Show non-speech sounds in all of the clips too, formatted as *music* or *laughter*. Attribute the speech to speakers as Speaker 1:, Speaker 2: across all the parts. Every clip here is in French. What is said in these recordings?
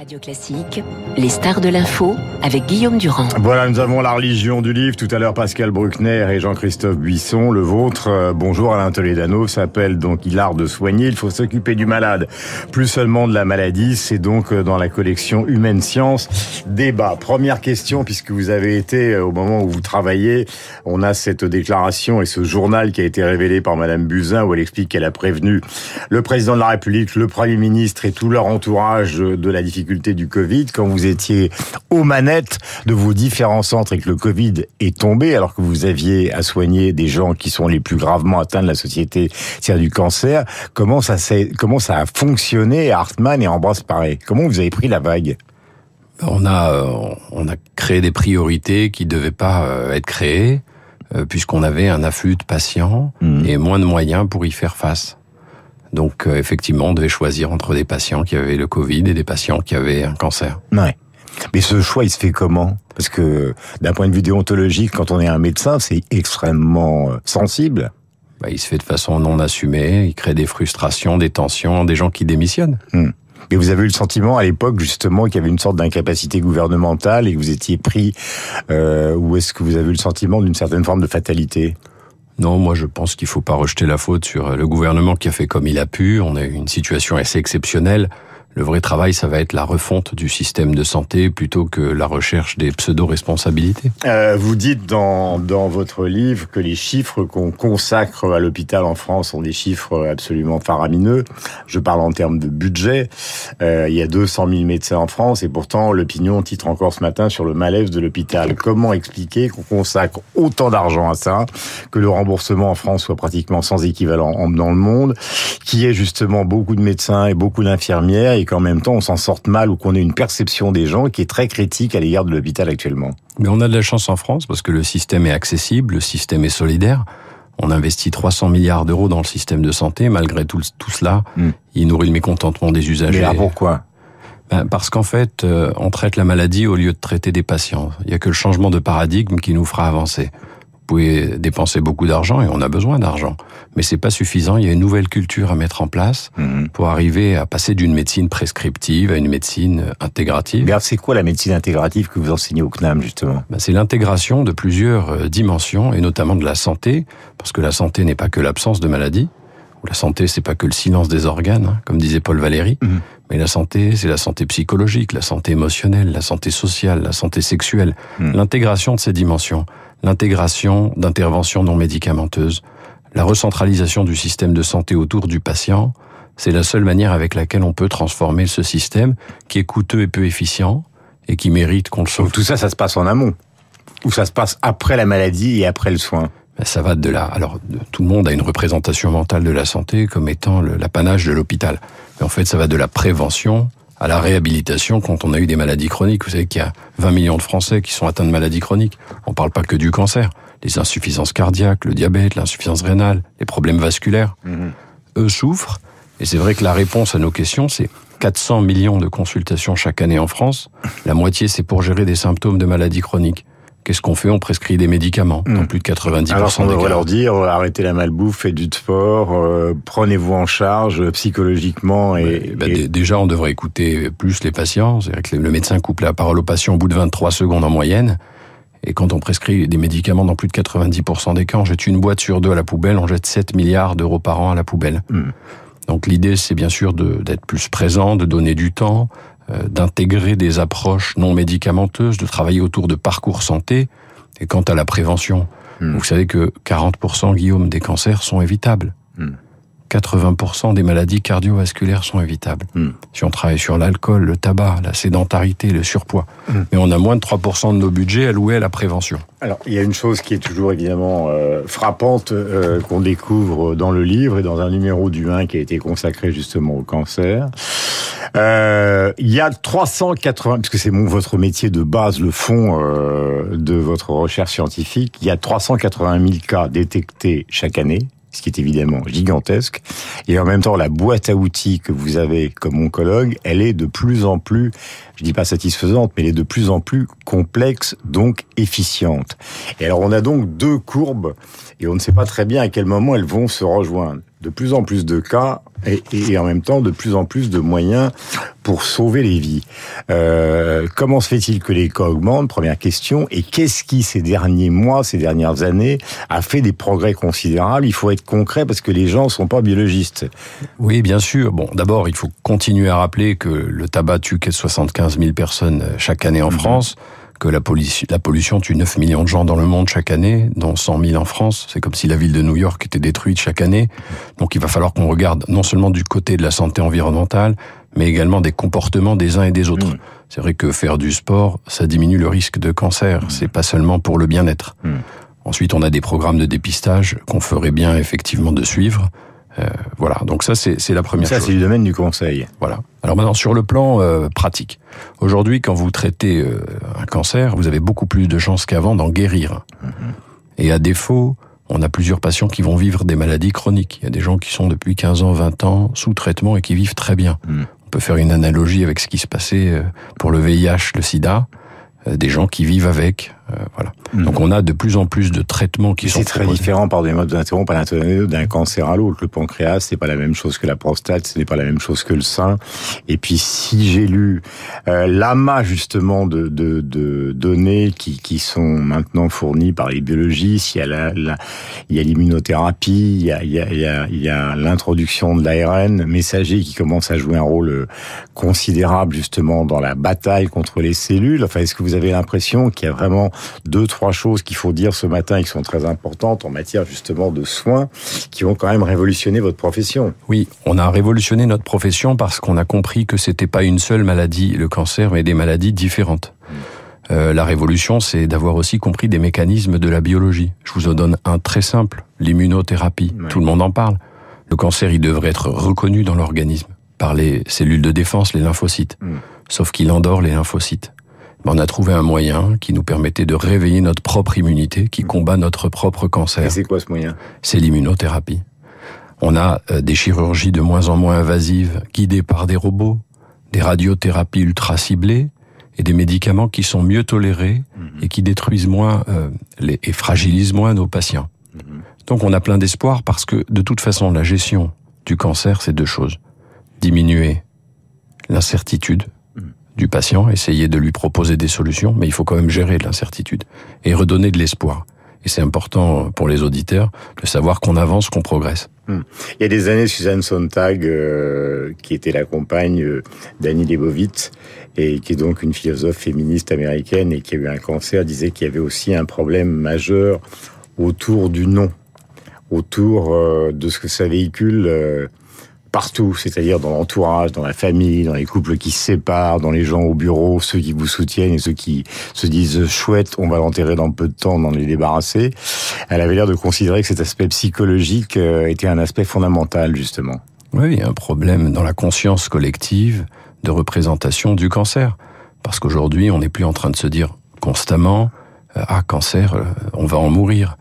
Speaker 1: Radio Classique, les stars de l'info avec Guillaume Durand.
Speaker 2: Voilà, nous avons la religion du livre. Tout à l'heure, Pascal Bruckner et Jean-Christophe Buisson. Le vôtre, euh, bonjour Alain Toledano, s'appelle donc Il art de soigner. Il faut s'occuper du malade, plus seulement de la maladie. C'est donc euh, dans la collection Humaine Science. Débat. Première question, puisque vous avez été, euh, au moment où vous travaillez, on a cette déclaration et ce journal qui a été révélé par Madame Buzyn où elle explique qu'elle a prévenu le président de la République, le Premier ministre et tout leur entourage de la difficulté du Covid, quand vous étiez aux manettes de vos différents centres et que le Covid est tombé, alors que vous aviez à soigner des gens qui sont les plus gravement atteints de la société, c'est-à-dire du cancer, comment ça, comment ça a fonctionné à Hartmann et Ambroise Paré? Comment vous avez pris la vague?
Speaker 3: On a, euh, on a créé des priorités qui ne devaient pas euh, être créées, euh, puisqu'on avait un afflux de patients mmh. et moins de moyens pour y faire face. Donc euh, effectivement, on devait choisir entre des patients qui avaient le Covid et des patients qui avaient un cancer.
Speaker 2: Ouais. Mais ce choix, il se fait comment? Parce que d'un point de vue déontologique, quand on est un médecin, c'est extrêmement euh, sensible.
Speaker 3: Bah, il se fait de façon non assumée, il crée des frustrations, des tensions, des gens qui démissionnent.
Speaker 2: Hmm. Et vous avez eu le sentiment à l'époque justement qu'il y avait une sorte d'incapacité gouvernementale et que vous étiez pris, euh, ou est-ce que vous avez eu le sentiment d'une certaine forme de fatalité?
Speaker 3: Non, moi je pense qu'il faut pas rejeter la faute sur le gouvernement qui a fait comme il a pu. On a eu une situation assez exceptionnelle. Le vrai travail, ça va être la refonte du système de santé plutôt que la recherche des pseudo-responsabilités.
Speaker 2: Euh, vous dites dans, dans votre livre que les chiffres qu'on consacre à l'hôpital en France sont des chiffres absolument faramineux. Je parle en termes de budget. Euh, il y a 200 000 médecins en France et pourtant l'opinion titre encore ce matin sur le malaise de l'hôpital. Comment expliquer qu'on consacre autant d'argent à ça, que le remboursement en France soit pratiquement sans équivalent dans le monde, qu'il y ait justement beaucoup de médecins et beaucoup d'infirmières et qu'en même temps on s'en sorte mal ou qu'on ait une perception des gens qui est très critique à l'égard de l'hôpital actuellement.
Speaker 3: Mais on a de la chance en France parce que le système est accessible, le système est solidaire. On investit 300 milliards d'euros dans le système de santé. Malgré tout, tout cela, hmm. il nourrit le mécontentement des usagers.
Speaker 2: Mais pourquoi?
Speaker 3: Ben, Parce qu'en fait, euh, on traite la maladie au lieu de traiter des patients. Il n'y a que le changement de paradigme qui nous fera avancer pouvez dépenser beaucoup d'argent et on a besoin d'argent. Mais c'est pas suffisant. Il y a une nouvelle culture à mettre en place mhm. pour arriver à passer d'une médecine prescriptive à une médecine intégrative.
Speaker 2: Mais c'est quoi la médecine intégrative que vous enseignez au CNAM justement?
Speaker 3: Ben, C'est l'intégration de plusieurs euh, dimensions et notamment de la santé, parce que la santé n'est pas que l'absence de maladie. Ou la santé, c'est pas que le silence des organes, hein, comme disait Paul Valéry. Mhm. Mais la santé, c'est la santé psychologique, la santé émotionnelle, la santé sociale, la santé sexuelle. Mhm. L'intégration de ces dimensions l'intégration d'interventions non médicamenteuses, la recentralisation du système de santé autour du patient, c'est la seule manière avec laquelle on peut transformer ce système qui est coûteux et peu efficient et qui mérite qu'on le sauve.
Speaker 2: tout ça, ça se passe en amont Ou ça se passe après la maladie et après le soin
Speaker 3: ben, ça va de là. Alors, tout le monde a une représentation mentale de la santé comme étant l'apanage de l'hôpital. Mais en fait, ça va de la prévention à la réhabilitation quand on a eu des maladies chroniques. Vous savez qu'il y a 20 millions de Français qui sont atteints de maladies chroniques. On ne parle pas que du cancer. Les insuffisances cardiaques, le diabète, l'insuffisance rénale, les problèmes vasculaires. Mhm. Eux souffrent. Et c'est vrai que la réponse à nos questions, c'est 400 millions de consultations chaque année en France. La moitié, c'est pour gérer des symptômes de maladies chroniques. Qu'est-ce qu'on fait? On prescrit des médicaments dans hmm. plus de 90%
Speaker 2: Alors
Speaker 3: on
Speaker 2: devrait leur dire euh, arrêtez la malbouffe, faites du sport, euh, prenez-vous en charge euh, psychologiquement et,
Speaker 3: bah, déjà on devrait écouter plus les patients. C'est-à-dire que le médecin coupe la parole au patient au bout de 23 secondes en moyenne. Et quand on prescrit des médicaments dans plus de 90% des cas, on jette une boîte sur deux à la poubelle, on jette 7 milliards d'euros par an à la poubelle. Hmm. Donc l'idée, c'est bien sûr d'être plus présent, de donner du temps, d'intégrer des approches non médicamenteuses, de travailler autour de parcours santé. Et quant à la prévention, hmm. vous savez que 40% Guillaume des cancers sont évitables. 80% hmm. des maladies cardiovasculaires sont évitables. Hmm. Si on travaille sur l'alcool, le tabac, la sédentarité, le surpoids. Mais on a moins de 3% de nos budgets alloués à la prévention.
Speaker 2: Alors, il y a une chose qui est toujours évidemment euh, frappante euh, qu'on découvre dans le livre et dans un numéro du 1 qui a été consacré justement au cancer. Euh, il y a 380, puisque c'est mon votre métier de base, le fond euh, de votre recherche scientifique, il y a 380 000 cas détectés chaque année ce qui est évidemment gigantesque. Et en même temps, la boîte à outils que vous avez comme oncologue, elle est de plus en plus, je dis pas satisfaisante, mais elle est de plus en plus complexe, donc efficiente. Et alors, on a donc deux courbes, et on ne sait pas très bien à quel moment elles vont se rejoindre. De plus en plus de cas et, et, en même temps de plus en plus de moyens pour sauver les vies. Euh, comment se fait-il que les cas augmentent? Première question. Et qu'est-ce qui, ces derniers mois, ces dernières années, a fait des progrès considérables? Il faut être concret parce que les gens sont pas biologistes.
Speaker 3: Oui, bien sûr. Bon, d'abord, il faut continuer à rappeler que le tabac tue 75 000 personnes chaque année en mhm. France que la, pollution, la pollution tue 9 millions de gens dans le monde chaque année, dont 100 000 en France. C'est comme si la ville de New York était détruite chaque année. Donc il va falloir qu'on regarde non seulement du côté de la santé environnementale, mais également des comportements des uns et des autres. Mmh. C'est vrai que faire du sport, ça diminue le risque de cancer. Mmh. C'est pas seulement pour le bien-être. Mmh. Ensuite, on a des programmes de dépistage qu'on ferait bien effectivement de suivre. Euh, voilà, donc ça c'est la première
Speaker 2: ça,
Speaker 3: chose.
Speaker 2: Ça c'est du domaine du conseil.
Speaker 3: Voilà. Alors maintenant sur le plan euh, pratique, aujourd'hui quand vous traitez euh, un cancer, vous avez beaucoup plus de chances qu'avant d'en guérir. Mhm. Et à défaut, on a plusieurs patients qui vont vivre des maladies chroniques. Il y a des gens qui sont depuis 15 ans, 20 ans sous traitement et qui vivent très bien. Mhm. On peut faire une analogie avec ce qui se passait pour le VIH, le SIDA. Des gens qui vivent avec. Euh, voilà. Mhm. Donc on a de plus en plus de traitements qui sont.
Speaker 2: C'est très différent par des modes d'interrompre d'un cancer à l'autre. Le pancréas, c'est pas la même chose que la prostate, ce n'est pas la même chose que le sein. Et puis si j'ai lu euh, l'amas justement de, de, de, données qui, qui sont maintenant fournies par les biologistes, il y a la, il y a l'immunothérapie, il y a il y a il y a l'introduction de l'ARN messager qui commence à jouer un rôle considérable justement dans la bataille contre les cellules. Enfin, est-ce que vous avez l'impression qu'il y a vraiment deux, trois choses qu'il faut dire ce matin et qui sont très importantes en matière justement de soins qui vont quand même révolutionner votre profession.
Speaker 3: Oui, on a révolutionné notre profession parce qu'on a compris que c'était pas une seule maladie, le cancer, mais des maladies différentes. Euh, la révolution, c'est d'avoir aussi compris des mécanismes de la biologie. Je vous en donne un très simple, l'immunothérapie. Tout le monde en parle. Le cancer, il devrait être reconnu dans l'organisme par les cellules de défense, les lymphocytes. Mm. Sauf qu'il endort les lymphocytes on a trouvé un moyen qui nous permettait de réveiller notre propre immunité, qui combat notre propre cancer.
Speaker 2: Et c'est quoi ce moyen?
Speaker 3: C'est l'immunothérapie. On a euh, des chirurgies de moins en moins invasives, guidées par des robots, des radiothérapies ultra ciblées, et des médicaments qui sont mieux tolérés mhm. et qui détruisent moins euh, les, et fragilisent moins nos patients. Mhm. Donc on a plein d'espoir parce que de toute façon la gestion du cancer c'est deux choses diminuer l'incertitude du patient, essayer de lui proposer des solutions, mais il faut quand même gérer l'incertitude et redonner de l'espoir. Et c'est important pour les auditeurs de savoir qu'on avance, qu'on progresse.
Speaker 2: Hmm. Il y a des années, Suzanne Sontag, euh, qui était la compagne euh, d'Annie Leibovitz, et qui est donc une philosophe féministe américaine et qui a eu un cancer, disait qu'il y avait aussi un problème majeur autour du nom, autour euh, de ce que ça véhicule partout, c'est-à-dire dans l'entourage, dans la famille, dans les couples qui se séparent, dans les gens au bureau, ceux qui vous soutiennent et ceux qui se disent chouette, on va l'enterrer dans peu de temps, on en est débarrassé. Elle avait l'air de considérer que cet aspect psychologique euh, était un aspect fondamental, justement.
Speaker 3: Oui, il y a un problème dans la conscience collective de représentation du cancer. Parce qu'aujourd'hui, on n'est plus en train de se dire constamment, euh, ah, cancer, euh, on va en mourir.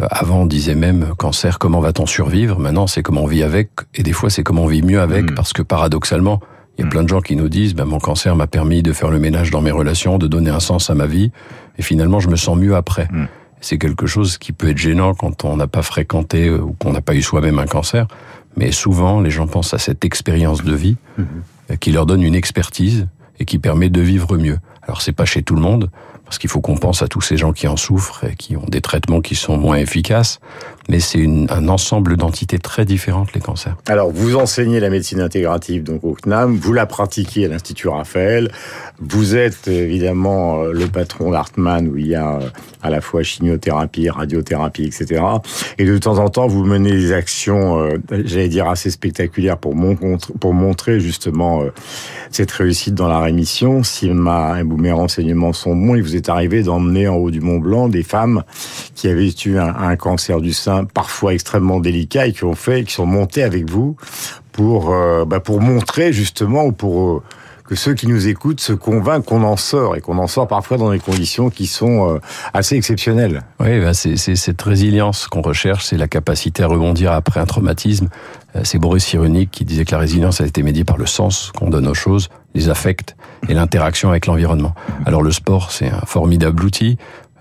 Speaker 3: Euh, avant, on disait même cancer, comment va-t-on survivre? Maintenant, c'est comment on vit avec, et des fois, c'est comment on vit mieux avec, mm. parce que paradoxalement, il y a mm. plein de gens qui nous disent, ben, mon cancer m'a permis de faire le ménage dans mes relations, de donner un sens à ma vie, et finalement, je me sens mieux après. Mm. C'est quelque chose qui peut être gênant quand on n'a pas fréquenté euh, ou qu'on n'a pas eu soi-même un cancer, mais souvent, les gens pensent à cette expérience de vie mm-hmm. euh, qui leur donne une expertise et qui permet de vivre mieux. Alors, c'est pas chez tout le monde, parce qu'il faut qu'on pense à tous ces gens qui en souffrent et qui ont des traitements qui sont moins efficaces. Mais c'est un ensemble d'entités très différentes, les cancers.
Speaker 2: Alors, vous enseignez la médecine intégrative donc au CNAM, vous la pratiquez à l'Institut Raphaël, vous êtes évidemment euh, le patron d'Artman où il y a euh, à la fois chimiothérapie, radiothérapie, etc. Et de temps en temps, vous menez des actions, euh, j'allais dire, assez spectaculaires pour, montrer justement cette réussite dans la rémission. Si ma, mes renseignements sont bons, il vous est arrivé d'emmener en haut du Mont Blanc des femmes qui avaient eu un, cancer du sein parfois extrêmement délicat et qui ont fait, qui sont montées avec vous pour, euh, bah pour montrer justement ou pour euh, que ceux qui nous écoutent se convainquent qu'on en sort et qu'on en sort parfois dans des conditions qui sont euh, assez exceptionnelles.
Speaker 3: Oui, bah c'est cette résilience qu'on recherche, c'est la capacité à rebondir après un traumatisme. C'est Boris Cyrulnik qui disait que la résilience a été médiée par le sens qu'on donne aux choses, les affects et l'interaction avec l'environnement. Alors le sport, c'est un formidable outil.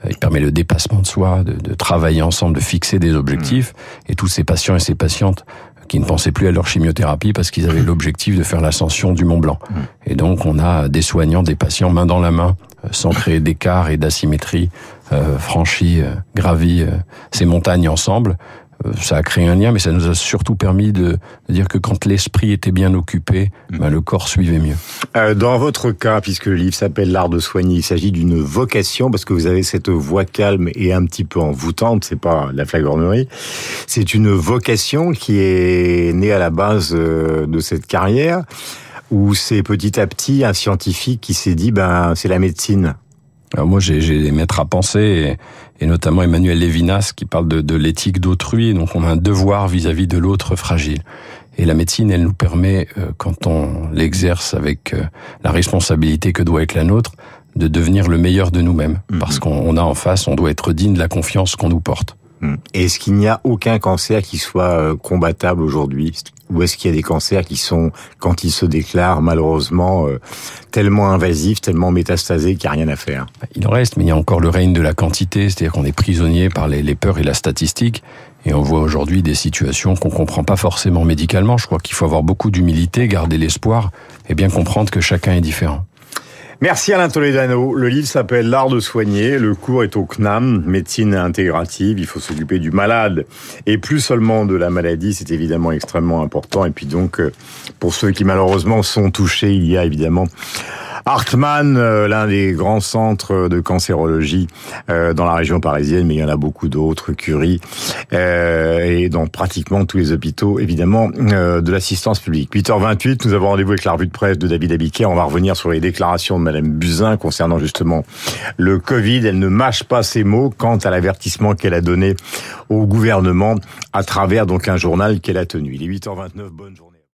Speaker 3: Il permet le dépassement de soi, de, de travailler ensemble, de fixer des objectifs. Et tous ces patients et ces patientes qui ne pensaient plus à leur chimiothérapie parce qu'ils avaient *coughs* l'objectif de faire l'ascension du Mont Blanc. Et donc on a des soignants, des patients main dans la main, euh, sans créer *coughs* d'écart et d'asymétrie, euh, franchis, euh, gravis euh, ces montagnes ensemble. Euh, ça a créé un lien, mais ça nous a surtout permis de, de dire que quand l'esprit était bien occupé, ben, le corps suivait mieux.
Speaker 2: Euh, dans votre cas, puisque le livre s'appelle L'art de soigner, il s'agit d'une vocation parce que vous avez cette voix calme et un petit peu envoûtante. C'est pas la flagornerie. C'est une vocation qui est née à la base euh, de cette carrière où c'est petit à petit un scientifique qui s'est dit ben c'est la médecine.
Speaker 3: Alors moi, j'ai des maîtres à penser, et, et, notamment Emmanuel Lévinas, qui parle de, de l'éthique d'autrui. Donc, on a un devoir vis-à-vis -vis de l'autre fragile. Et la médecine, elle nous permet, euh, quand on l'exerce avec euh, la responsabilité que doit être la nôtre, de devenir le meilleur de nous-mêmes. Mmh. Parce qu'on a en face, on doit être digne de la confiance qu'on nous porte.
Speaker 2: Est-ce qu'il n'y a aucun cancer qui soit euh, combattable aujourd'hui? Ou est-ce qu'il y a des cancers qui sont, quand ils se déclarent, malheureusement, euh, tellement invasifs, tellement métastasés qu'il n'y a rien à faire?
Speaker 3: Il en reste, mais il y a encore le règne de la quantité, c'est-à-dire qu'on est prisonnier par les, peurs et la statistique. Et on voit aujourd'hui des situations qu'on comprend pas forcément médicalement. Je crois qu'il faut avoir beaucoup d'humilité, garder l'espoir et bien comprendre que chacun est différent.
Speaker 2: Merci Alain Toledano. Le livre s'appelle L'art de soigner. Le cours est au CNAM, médecine intégrative. Il faut s'occuper du malade et plus seulement de la maladie. C'est évidemment extrêmement important. Et puis donc, pour ceux qui malheureusement sont touchés, il y a évidemment Hartmann, euh, l'un des grands centres de cancérologie euh, dans la région parisienne, mais il y en a beaucoup d'autres, Curie, euh, et dans pratiquement tous les hôpitaux, évidemment, de l'assistance publique. 8h28, nous avons rendez-vous avec la revue de presse de David Abiquet. On va revenir sur les déclarations de Madame Buzyn concernant justement le Covid. Elle ne mâche pas ses mots quant à l'avertissement qu'elle a donné au gouvernement à travers donc un journal qu'elle a tenu. Il est 8h29, bonne journée.